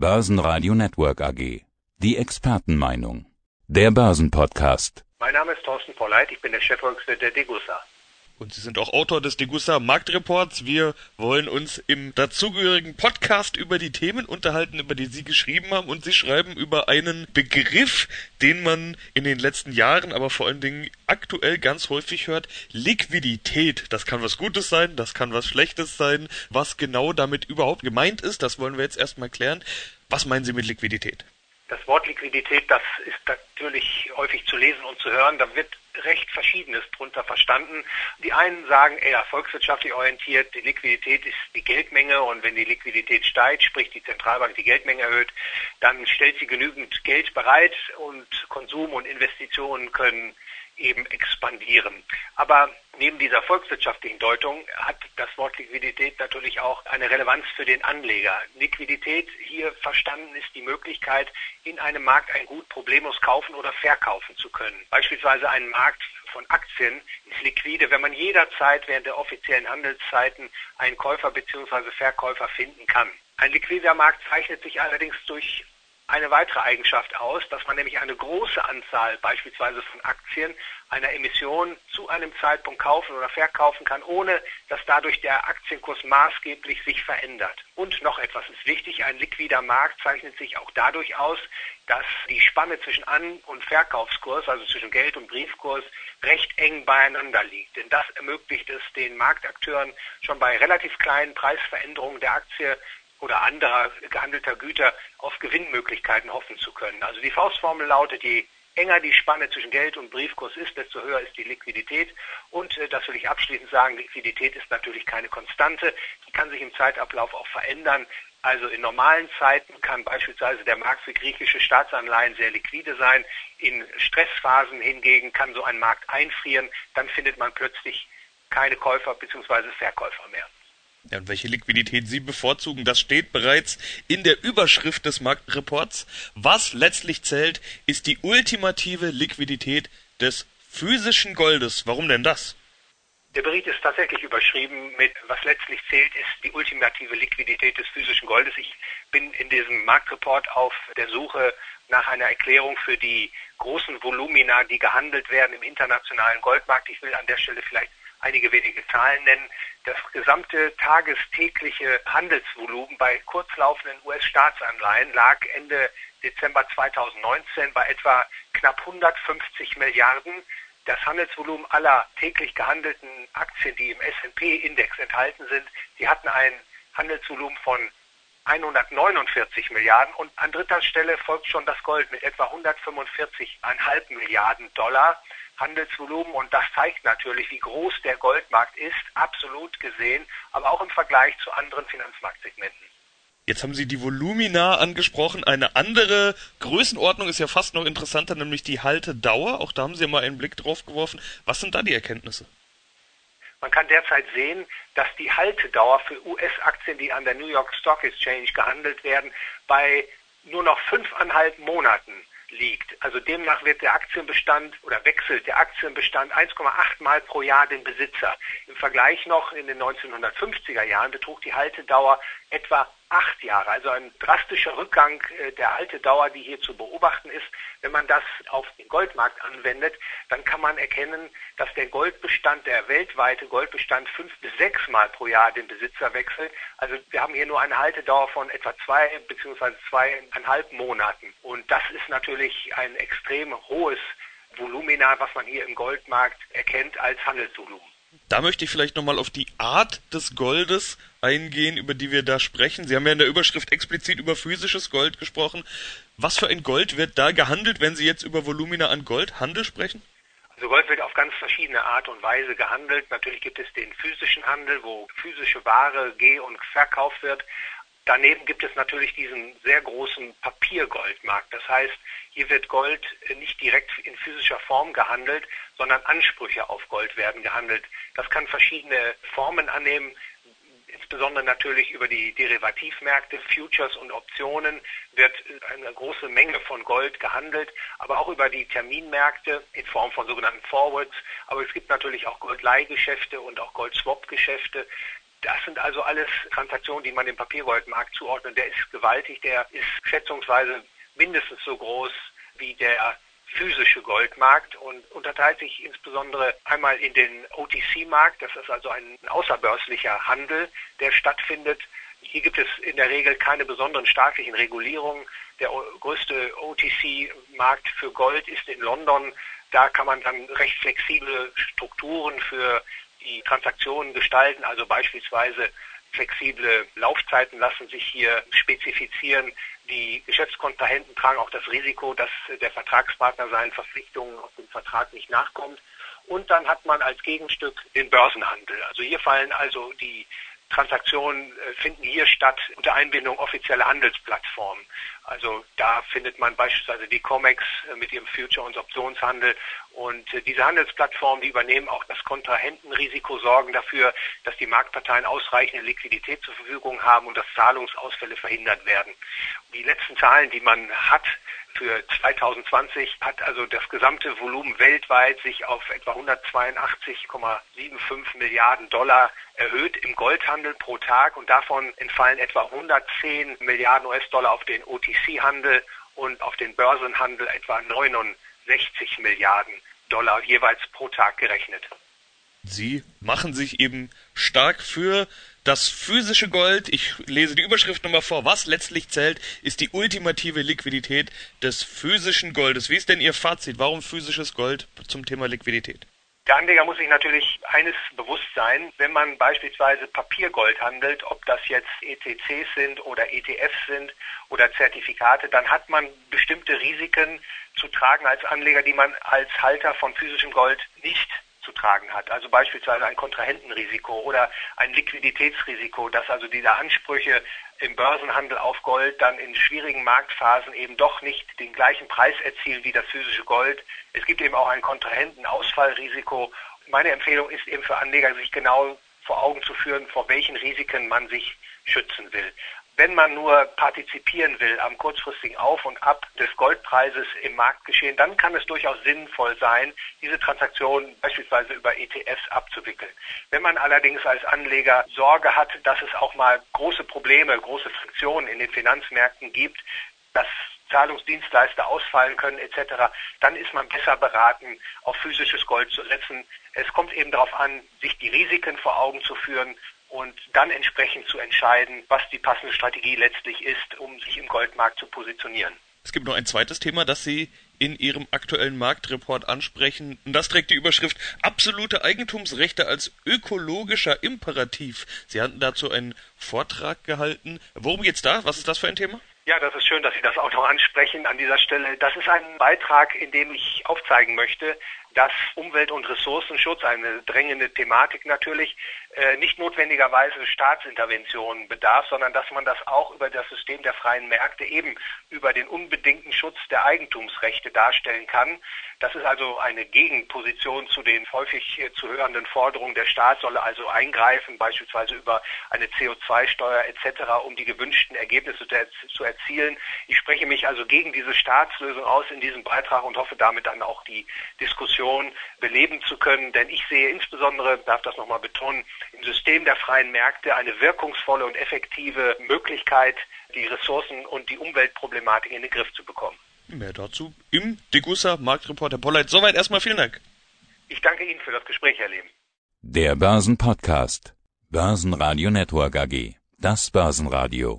Börsenradio Network AG. Die Expertenmeinung. Der Börsenpodcast. Mein Name ist Thorsten Polleit, ich bin der Chefvolkswirt der Degussa. Und Sie sind auch Autor des Degussa Marktreports. Wir wollen uns im dazugehörigen Podcast über die Themen unterhalten, über die Sie geschrieben haben. Und Sie schreiben über einen Begriff, den man in den letzten Jahren, aber vor allen Dingen aktuell ganz häufig hört. Liquidität. Das kann was Gutes sein, das kann was Schlechtes sein. Was genau damit überhaupt gemeint ist, das wollen wir jetzt erstmal klären. Was meinen Sie mit Liquidität? Das Wort Liquidität, das ist natürlich häufig zu lesen und zu hören. Da wird recht Verschiedenes drunter verstanden. Die einen sagen eher volkswirtschaftlich orientiert, die Liquidität ist die Geldmenge und wenn die Liquidität steigt, sprich die Zentralbank die Geldmenge erhöht, dann stellt sie genügend Geld bereit und Konsum und Investitionen können eben expandieren. Aber neben dieser volkswirtschaftlichen Deutung hat das Wort Liquidität natürlich auch eine Relevanz für den Anleger. Liquidität hier verstanden ist die Möglichkeit, in einem Markt ein Gut problemlos kaufen oder verkaufen zu können. Beispielsweise ein Markt von Aktien ist liquide, wenn man jederzeit während der offiziellen Handelszeiten einen Käufer bzw. Verkäufer finden kann. Ein liquider Markt zeichnet sich allerdings durch eine weitere Eigenschaft aus, dass man nämlich eine große Anzahl beispielsweise von Aktien einer Emission zu einem Zeitpunkt kaufen oder verkaufen kann, ohne dass dadurch der Aktienkurs maßgeblich sich verändert. Und noch etwas ist wichtig, ein liquider Markt zeichnet sich auch dadurch aus, dass die Spanne zwischen An- und Verkaufskurs, also zwischen Geld- und Briefkurs, recht eng beieinander liegt. Denn das ermöglicht es den Marktakteuren schon bei relativ kleinen Preisveränderungen der Aktie oder anderer gehandelter Güter auf Gewinnmöglichkeiten hoffen zu können. Also die Faustformel lautet, je enger die Spanne zwischen Geld und Briefkurs ist, desto höher ist die Liquidität. Und äh, das will ich abschließend sagen, Liquidität ist natürlich keine Konstante. Die kann sich im Zeitablauf auch verändern. Also in normalen Zeiten kann beispielsweise der Markt für griechische Staatsanleihen sehr liquide sein. In Stressphasen hingegen kann so ein Markt einfrieren. Dann findet man plötzlich keine Käufer bzw. Verkäufer mehr. Ja, und welche Liquidität Sie bevorzugen, das steht bereits in der Überschrift des Marktreports. Was letztlich zählt, ist die ultimative Liquidität des physischen Goldes. Warum denn das? Der Bericht ist tatsächlich überschrieben mit, was letztlich zählt, ist die ultimative Liquidität des physischen Goldes. Ich bin in diesem Marktreport auf der Suche nach einer Erklärung für die großen Volumina, die gehandelt werden im internationalen Goldmarkt. Ich will an der Stelle vielleicht einige wenige Zahlen nennen. Das gesamte tagestägliche Handelsvolumen bei kurzlaufenden US-Staatsanleihen lag Ende Dezember 2019 bei etwa knapp 150 Milliarden. Das Handelsvolumen aller täglich gehandelten Aktien, die im S&P-Index enthalten sind, die hatten ein Handelsvolumen von 149 Milliarden und an dritter Stelle folgt schon das Gold mit etwa 145,5 Milliarden Dollar. Handelsvolumen und das zeigt natürlich, wie groß der Goldmarkt ist, absolut gesehen, aber auch im Vergleich zu anderen Finanzmarktsegmenten. Jetzt haben Sie die Volumina angesprochen. Eine andere Größenordnung ist ja fast noch interessanter, nämlich die Haltedauer. Auch da haben Sie mal einen Blick drauf geworfen. Was sind da die Erkenntnisse? Man kann derzeit sehen, dass die Haltedauer für US-Aktien, die an der New York Stock Exchange gehandelt werden, bei nur noch fünfeinhalb Monaten liegt. Also demnach wird der Aktienbestand oder wechselt der Aktienbestand 1,8 Mal pro Jahr den Besitzer. Im Vergleich noch in den 1950er Jahren betrug die Haltedauer etwa acht Jahre. Also ein drastischer Rückgang äh, der Haltedauer, die hier zu beobachten ist. Wenn man das auf den Goldmarkt anwendet, dann kann man erkennen, dass der Goldbestand, der weltweite Goldbestand fünf bis sechs Mal pro Jahr den Besitzer wechselt. Also wir haben hier nur eine Haltedauer von etwa zwei beziehungsweise zweieinhalb Monaten. Und das ist natürlich ein extrem hohes Volumina, was man hier im Goldmarkt erkennt als Handelsvolumen. Da möchte ich vielleicht nochmal auf die Art des Goldes eingehen, über die wir da sprechen. Sie haben ja in der Überschrift explizit über physisches Gold gesprochen. Was für ein Gold wird da gehandelt, wenn Sie jetzt über Volumina an Goldhandel sprechen? Also Gold wird auf ganz verschiedene Art und Weise gehandelt. Natürlich gibt es den physischen Handel, wo physische Ware geh- und verkauft wird. Daneben gibt es natürlich diesen sehr großen Papiergoldmarkt. Das heißt, hier wird Gold nicht direkt in physischer Form gehandelt, sondern Ansprüche auf Gold werden gehandelt. Das kann verschiedene Formen annehmen insbesondere natürlich über die Derivativmärkte, Futures und Optionen wird eine große Menge von Gold gehandelt, aber auch über die Terminmärkte in Form von sogenannten Forwards. Aber es gibt natürlich auch Goldleihgeschäfte und auch Goldswap-Geschäfte. Das sind also alles Transaktionen, die man dem Papiergoldmarkt zuordnet. Der ist gewaltig, der ist schätzungsweise mindestens so groß wie der physische Goldmarkt und unterteilt sich insbesondere einmal in den OTC-Markt, das ist also ein außerbörslicher Handel, der stattfindet. Hier gibt es in der Regel keine besonderen staatlichen Regulierungen. Der größte OTC-Markt für Gold ist in London. Da kann man dann recht flexible Strukturen für die Transaktionen gestalten, also beispielsweise flexible Laufzeiten lassen sich hier spezifizieren. Die Geschäftskontrahenten tragen auch das Risiko, dass der Vertragspartner seinen Verpflichtungen aus dem Vertrag nicht nachkommt. Und dann hat man als Gegenstück den Börsenhandel. Also hier fallen also die Transaktionen äh, finden hier statt unter Einbindung offizieller Handelsplattformen. Also da findet man beispielsweise die COMEX äh, mit ihrem Future- und Optionshandel. Und äh, diese Handelsplattformen, die übernehmen auch das Kontrahentenrisiko, sorgen dafür, dass die Marktparteien ausreichende Liquidität zur Verfügung haben und dass Zahlungsausfälle verhindert werden. Die letzten Zahlen, die man hat, für 2020 hat also das gesamte Volumen weltweit sich auf etwa 182,75 Milliarden Dollar erhöht im Goldhandel pro Tag und davon entfallen etwa 110 Milliarden US-Dollar auf den OTC-Handel und auf den Börsenhandel etwa 69 Milliarden Dollar jeweils pro Tag gerechnet. Sie machen sich eben stark für das physische Gold, ich lese die Überschrift nochmal vor, was letztlich zählt, ist die ultimative Liquidität des physischen Goldes. Wie ist denn Ihr Fazit? Warum physisches Gold zum Thema Liquidität? Der Anleger muss sich natürlich eines bewusst sein, wenn man beispielsweise Papiergold handelt, ob das jetzt ETCs sind oder ETFs sind oder Zertifikate, dann hat man bestimmte Risiken zu tragen als Anleger, die man als Halter von physischem Gold nicht zu tragen hat. Also beispielsweise ein Kontrahentenrisiko oder ein Liquiditätsrisiko, dass also diese Ansprüche im Börsenhandel auf Gold dann in schwierigen Marktphasen eben doch nicht den gleichen Preis erzielen wie das physische Gold. Es gibt eben auch ein Kontrahentenausfallrisiko. Meine Empfehlung ist eben für Anleger, sich genau vor Augen zu führen, vor welchen Risiken man sich schützen will wenn man nur partizipieren will am kurzfristigen Auf und Ab des Goldpreises im Marktgeschehen, dann kann es durchaus sinnvoll sein, diese Transaktionen beispielsweise über ETFs abzuwickeln. Wenn man allerdings als Anleger Sorge hat, dass es auch mal große Probleme, große Friktionen in den Finanzmärkten gibt, dass Zahlungsdienstleister ausfallen können etc., dann ist man besser beraten, auf physisches Gold zu setzen. Es kommt eben darauf an, sich die Risiken vor Augen zu führen und dann entsprechend zu entscheiden, was die passende Strategie letztlich ist, um sich im Goldmarkt zu positionieren. Es gibt noch ein zweites Thema, das Sie in Ihrem aktuellen Marktreport ansprechen. Und das trägt die Überschrift Absolute Eigentumsrechte als ökologischer Imperativ. Sie hatten dazu einen Vortrag gehalten. Worum geht's da? Was ist das für ein Thema? Ja, das ist schön, dass Sie das auch noch ansprechen an dieser Stelle. Das ist ein Beitrag, in dem ich aufzeigen möchte, dass Umwelt- und Ressourcenschutz, eine drängende Thematik natürlich, äh, nicht notwendigerweise Staatsinterventionen bedarf, sondern dass man das auch über das System der freien Märkte eben über den unbedingten Schutz der Eigentumsrechte darstellen kann. Das ist also eine Gegenposition zu den häufig äh, zu hörenden Forderungen, der Staat solle also eingreifen, beispielsweise über eine CO2-Steuer etc., um die gewünschten Ergebnisse zu erzielen. Ich spreche mich also gegen diese Staatslösung aus in diesem Beitrag und hoffe damit dann auch die Diskussion beleben zu können, denn ich sehe insbesondere, darf das nochmal betonen, im System der freien Märkte eine wirkungsvolle und effektive Möglichkeit, die Ressourcen- und die Umweltproblematik in den Griff zu bekommen. Mehr dazu im Degussa Marktreporter Polleit. Soweit erstmal vielen Dank. Ich danke Ihnen für das Gespräch, Herr Leben. Der Börsenpodcast. Börsenradio Network AG. Das Börsenradio.